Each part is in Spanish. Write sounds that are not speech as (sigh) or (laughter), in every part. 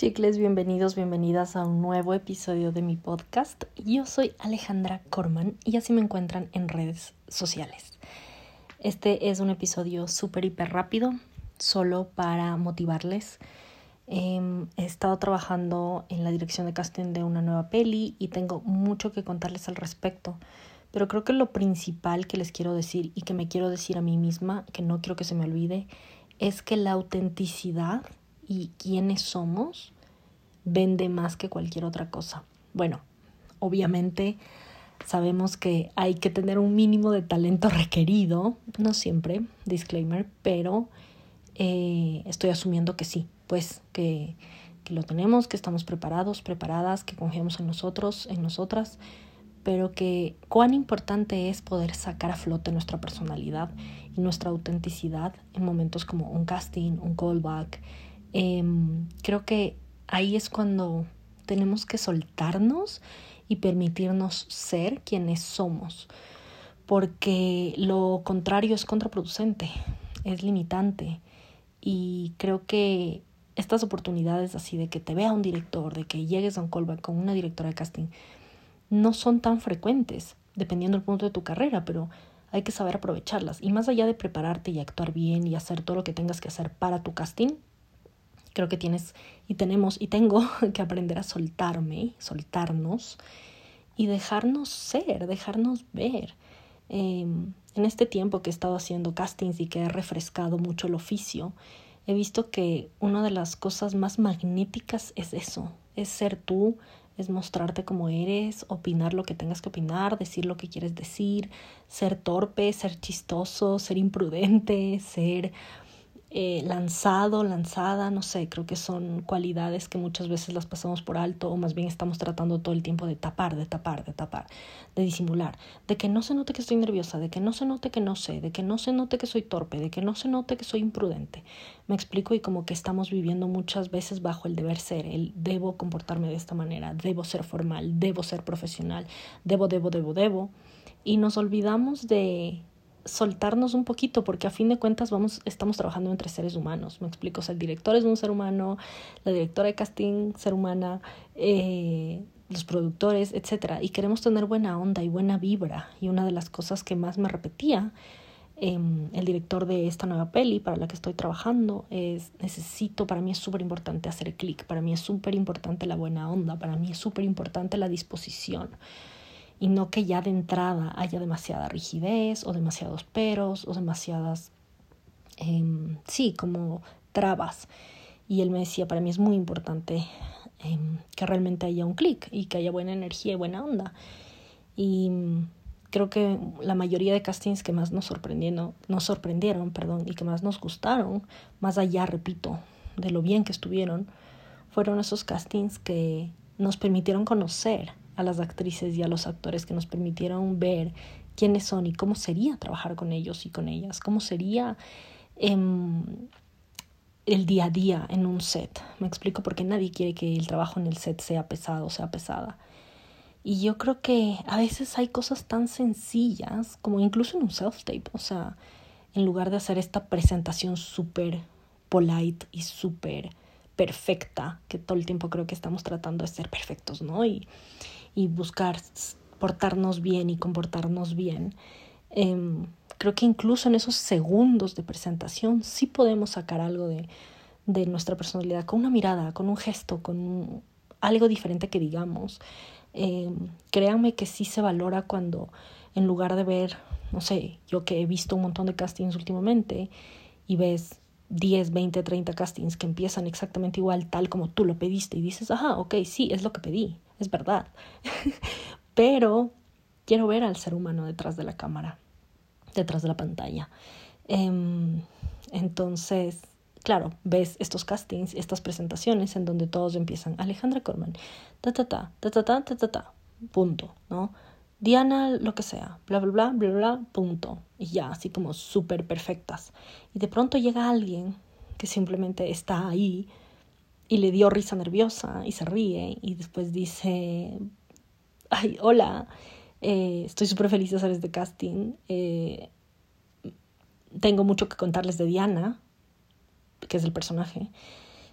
Chicles, bienvenidos, bienvenidas a un nuevo episodio de mi podcast. Yo soy Alejandra Corman y así me encuentran en redes sociales. Este es un episodio súper hiper rápido, solo para motivarles. Em, he estado trabajando en la dirección de casting de una nueva peli y tengo mucho que contarles al respecto. Pero creo que lo principal que les quiero decir y que me quiero decir a mí misma, que no quiero que se me olvide, es que la autenticidad y quiénes somos vende más que cualquier otra cosa. Bueno, obviamente sabemos que hay que tener un mínimo de talento (laughs) requerido, no siempre, disclaimer, pero eh, estoy asumiendo que sí, pues que, que lo tenemos, que estamos preparados, preparadas, que confiamos en nosotros, en nosotras, pero que cuán importante es poder sacar a flote nuestra personalidad y nuestra autenticidad en momentos como un casting, un callback, Em, creo que ahí es cuando tenemos que soltarnos y permitirnos ser quienes somos, porque lo contrario es contraproducente, es limitante y creo que estas oportunidades así de que te vea un director, de que llegues a un callback con una directora de casting, no son tan frecuentes, dependiendo del punto de tu carrera, pero hay que saber aprovecharlas. Y más allá de prepararte y actuar bien y hacer todo lo que tengas que hacer para tu casting, Creo que tienes y tenemos y tengo (laughs) que aprender a soltarme, soltarnos y dejarnos ser, dejarnos ver. Em, en este tiempo que he estado haciendo castings y que he refrescado mucho el oficio, he visto que una de las cosas más magnéticas es eso, es ser tú, es mostrarte como eres, opinar lo que tengas que opinar, decir lo que quieres decir, ser torpe, ser chistoso, ser imprudente, ser eh, lanzado, lanzada, no sé, creo que son cualidades que muchas veces las pasamos por alto o más bien estamos tratando todo el tiempo de tapar, de tapar, de tapar, de disimular, de que no se note que estoy nerviosa, de que no se note que no sé, de que no se note que soy torpe, de que no se note que soy imprudente. Me explico y como que estamos viviendo muchas veces bajo el deber ser, el debo comportarme de esta manera, debo ser formal, debo ser profesional, debo, debo, debo, debo. Y nos olvidamos de soltarnos un poquito, porque a fin de cuentas vamos, estamos trabajando entre seres humanos. Me explico, o sea, el director es un ser humano, la directora de casting, ser humana, eh, los productores, etcétera, y queremos tener buena onda y buena vibra. Y una de las cosas que más me repetía em, el director de esta nueva peli para la que estoy trabajando es necesito, para mí es súper importante hacer clic, para mí es súper importante la buena onda, para mí es súper importante la disposición y no que ya de entrada haya demasiada rigidez o demasiados peros o demasiadas, em, sí, como trabas. Y él me decía, para mí es muy importante em, que realmente haya un clic y que haya buena energía y buena onda. Y creo que la mayoría de castings que más nos sorprendieron, nos sorprendieron perdón, y que más nos gustaron, más allá, repito, de lo bien que estuvieron, fueron esos castings que nos permitieron conocer a las actrices y a los actores que nos permitieron ver quiénes son y cómo sería trabajar con ellos y con ellas, cómo sería em, el día a día en un set. Me explico porque nadie quiere que el trabajo en el set sea pesado, sea pesada. Y yo creo que a veces hay cosas tan sencillas, como incluso en un self-tape, o sea, en lugar de hacer esta presentación súper polite y súper perfecta, que todo el tiempo creo que estamos tratando de ser perfectos, ¿no? Y, y buscar portarnos bien y comportarnos bien, em, creo que incluso en esos segundos de presentación sí podemos sacar algo de, de nuestra personalidad, con una mirada, con un gesto, con algo diferente que digamos. Eh, créanme que sí se valora cuando en lugar de ver, no sé, yo que he visto un montón de castings últimamente y ves 10, 20, 30 castings que empiezan exactamente igual, tal como tú lo pediste y dices, ajá, ok, sí, es lo que pedí es verdad. (laughs) Pero quiero ver al ser humano detrás de la cámara, detrás de la pantalla. Em, entonces, claro, ves estos castings, estas presentaciones en donde todos empiezan Alejandra Corman, ta ta ta, ta ta ta, ta ta punto, ¿no? Diana, lo que sea, bla, bla, bla, bla, bla, punto. Y ya, así como súper perfectas. Y de pronto llega alguien que simplemente está ahí y le dio risa nerviosa y se ríe y después dice, ay, hola, eh, estoy súper feliz de hacer este casting. Eh, tengo mucho que contarles de Diana, que es el personaje.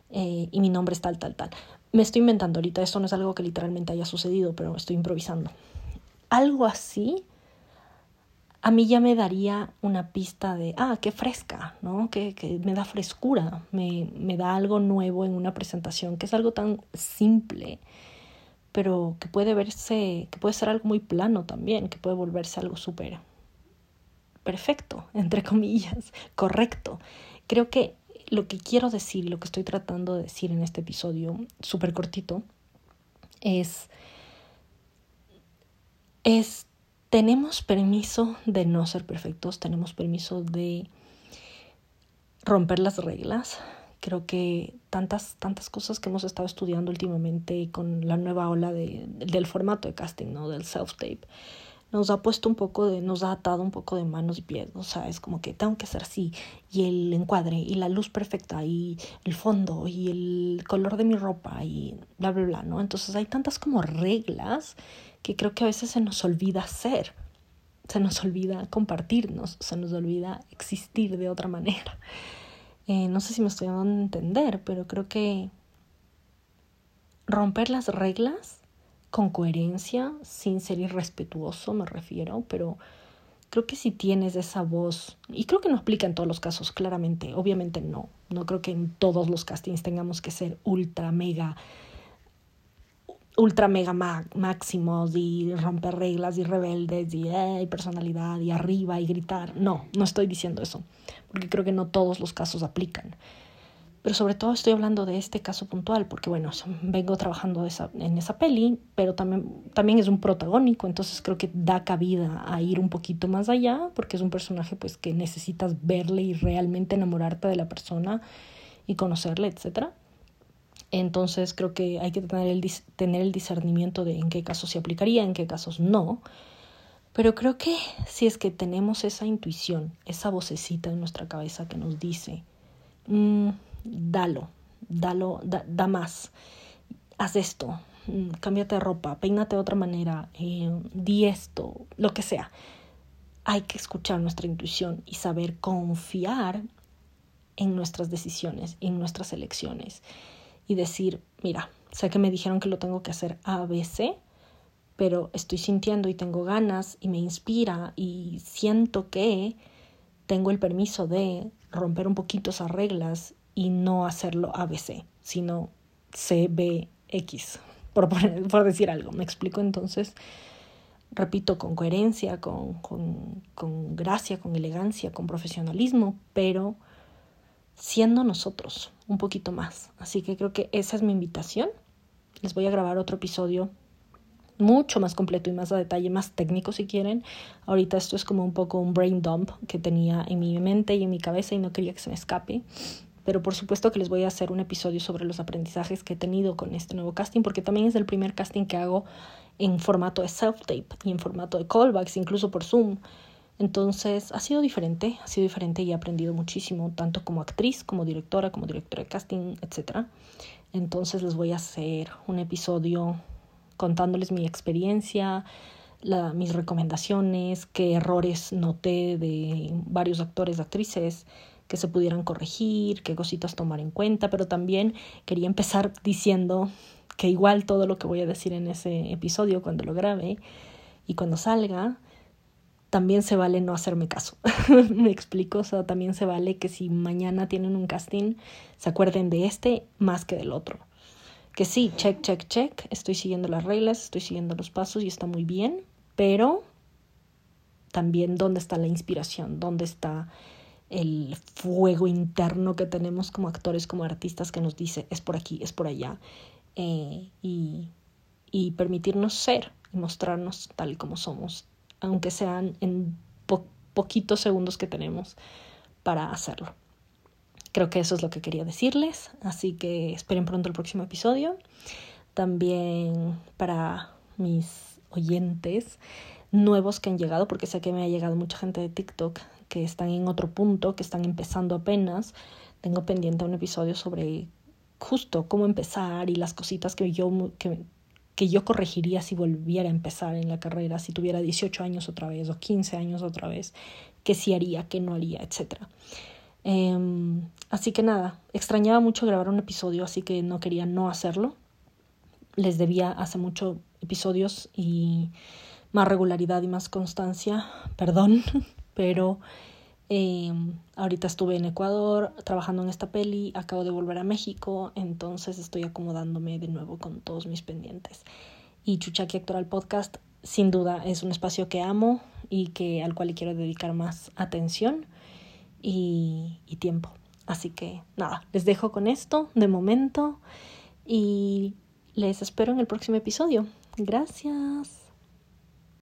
eh, y mi nombre es tal, tal, tal. Me estoy inventando ahorita, esto no es algo que literalmente haya sucedido, pero estoy improvisando. Algo así a mí ya me daría una pista de, ah, qué fresca, ¿no? Que, que me da frescura, me, me da algo nuevo en una presentación, que es algo tan simple, pero que puede verse, que puede ser algo muy plano también, que puede volverse algo súper perfecto, (laughs) entre comillas, correcto. Creo que lo que quiero decir lo que estoy tratando de decir en este episodio, súper cortito, es, es tenemos permiso de no ser perfectos, tenemos permiso de romper las reglas. Creo que tantas, tantas cosas que hemos estado estudiando últimamente con la nueva ola de, del formato de casting, ¿no? Del self-tape, nos ha puesto un poco de, nos ha atado un poco de manos y pies, o sea, es como que tengo que ser así, y el encuadre, y la luz perfecta, y el fondo, y el color de mi ropa, y bla, bla, bla, ¿no? Entonces hay tantas como reglas que creo que a veces se nos olvida ser, se nos olvida compartirnos, se nos olvida existir de otra manera. Eh, no sé si me estoy dando a entender, pero creo que romper las reglas con coherencia, sin ser irrespetuoso, me refiero, pero creo que si tienes esa voz, y creo que no aplica en todos los casos, claramente, obviamente no, no creo que en todos los castings tengamos que ser ultra, mega ultra mega máximos y romper reglas y rebeldes y personalidad y arriba y gritar. No, no estoy diciendo eso, porque creo que no todos los casos aplican. Pero sobre todo estoy hablando de este caso puntual, porque bueno, vengo trabajando en esa peli, pero también, también es un protagónico, entonces creo que da cabida a ir un poquito más allá, porque es un personaje pues que necesitas verle y realmente enamorarte de la persona y conocerle, etcétera. Entonces creo que hay que tener el, tener el discernimiento de en qué casos se aplicaría, en qué casos no. Pero creo que si es que tenemos esa intuición, esa vocecita en nuestra cabeza que nos dice, mm, dalo, dalo, da, más, haz esto, mm, cámbiate de ropa, peínate de otra manera, eh, di esto, lo que sea. Hay que escuchar nuestra intuición y saber confiar en nuestras decisiones, en nuestras elecciones y decir, mira, sé que me dijeron que lo tengo que hacer A, pero estoy sintiendo y tengo ganas y me inspira y siento que tengo el permiso de romper un poquito esas reglas y no hacerlo A, B, C, sino C, B, X, (laughs) por, por decir algo. ¿Me explico? Entonces, repito, con coherencia, con, con, con gracia, con elegancia, con profesionalismo, pero siendo nosotros un poquito más. Así que creo que esa es mi invitación. Les voy a grabar otro episodio mucho más completo y más a detalle, más técnico si quieren. Ahorita esto es como un poco un brain dump que tenía en mi mente y en mi cabeza y no quería que se me escape. Pero por supuesto que les voy a hacer un episodio sobre los aprendizajes que he tenido con este nuevo casting, porque también es el primer casting que hago en formato de self-tape y en formato de callbacks, incluso por Zoom. Entonces ha sido diferente, ha sido diferente y he aprendido muchísimo, tanto como actriz, como directora, como directora de casting, etc. Entonces les voy a hacer un episodio contándoles mi experiencia, mis recomendaciones, qué errores noté de varios actores, actrices que se pudieran corregir, qué cositas tomar en cuenta, pero también quería empezar diciendo que igual todo lo que voy a decir en ese episodio cuando lo grabe y cuando salga, también se vale no hacerme caso. (laughs) Me explico, o sea, también se vale que si mañana tienen un casting, se acuerden de este más que del otro. Que sí, check, check, check, estoy siguiendo las reglas, estoy siguiendo los pasos y está muy bien, pero también dónde está la inspiración, dónde está el fuego interno que tenemos como actores, como artistas que nos dice es por aquí, es por allá, eh, y, y permitirnos ser y mostrarnos tal como somos aunque sean en poquitos segundos que tenemos para hacerlo. Creo que eso es lo que quería decirles, así que esperen pronto el próximo episodio. También para mis oyentes nuevos que han llegado, porque sé que me ha llegado mucha gente de TikTok que están en otro punto, que están empezando apenas. Tengo pendiente un episodio sobre justo cómo empezar y las cositas que yo que, que yo corregiría si volviera a empezar en la carrera, si tuviera 18 años otra vez o 15 años otra vez, qué sí haría, qué no haría, etc. Em, así que nada, extrañaba mucho grabar un episodio, así que no quería no hacerlo. Les debía hace mucho episodios y más regularidad y más constancia, perdón, (laughs) pero em, ahorita estuve en Ecuador trabajando en esta peli, acabo de volver a México, entonces estoy acomodándome de nuevo con todos mis pendientes. Y Chuchaki Actoral Podcast sin duda es un espacio que amo y que al cual quiero dedicar más atención y, y tiempo. Así que nada, les dejo con esto de momento y les espero en el próximo episodio. Gracias.